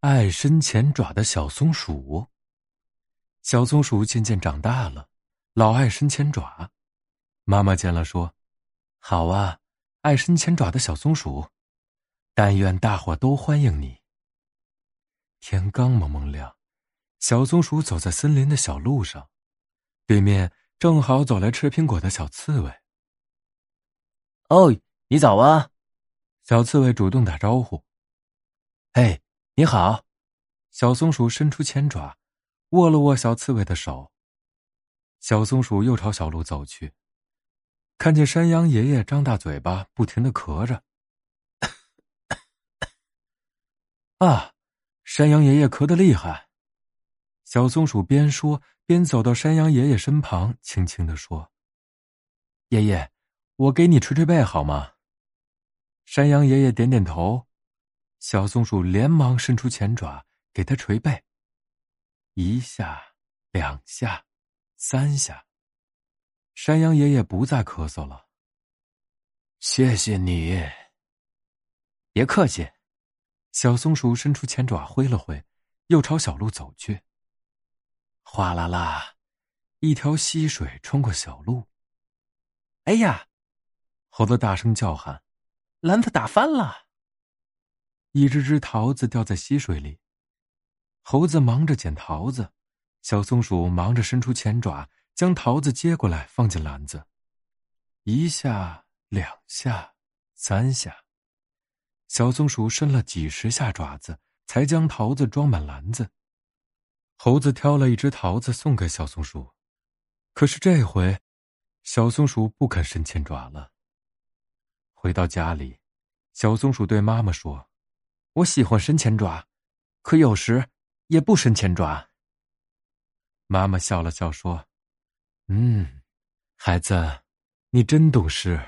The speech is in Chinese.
爱伸前爪的小松鼠。小松鼠渐渐长大了，老爱伸前爪。妈妈见了说：“好啊，爱伸前爪的小松鼠，但愿大伙都欢迎你。”天刚蒙蒙亮，小松鼠走在森林的小路上，对面正好走来吃苹果的小刺猬。哦，你早啊！小刺猬主动打招呼。嘿，你好！小松鼠伸出前爪，握了握小刺猬的手。小松鼠又朝小路走去，看见山羊爷爷张大嘴巴，不停的咳着。啊，山羊爷爷咳得厉害。小松鼠边说边走到山羊爷爷身旁，轻轻的说：“爷爷，我给你捶捶背好吗？”山羊爷爷点点头。小松鼠连忙伸出前爪给他捶背。一下，两下，三下。山羊爷爷不再咳嗽了。谢谢你。别客气。小松鼠伸出前爪挥了挥，又朝小路走去。哗啦啦，一条溪水冲过小路。哎呀！猴子大声叫喊：“篮子打翻了！”一只只桃子掉在溪水里，猴子忙着捡桃子，小松鼠忙着伸出前爪将桃子接过来放进篮子。一下，两下，三下，小松鼠伸了几十下爪子，才将桃子装满篮子。猴子挑了一只桃子送给小松鼠，可是这回，小松鼠不肯伸前爪了。回到家里，小松鼠对妈妈说。我喜欢伸前爪，可有时也不伸前爪。妈妈笑了笑说：“嗯，孩子，你真懂事。”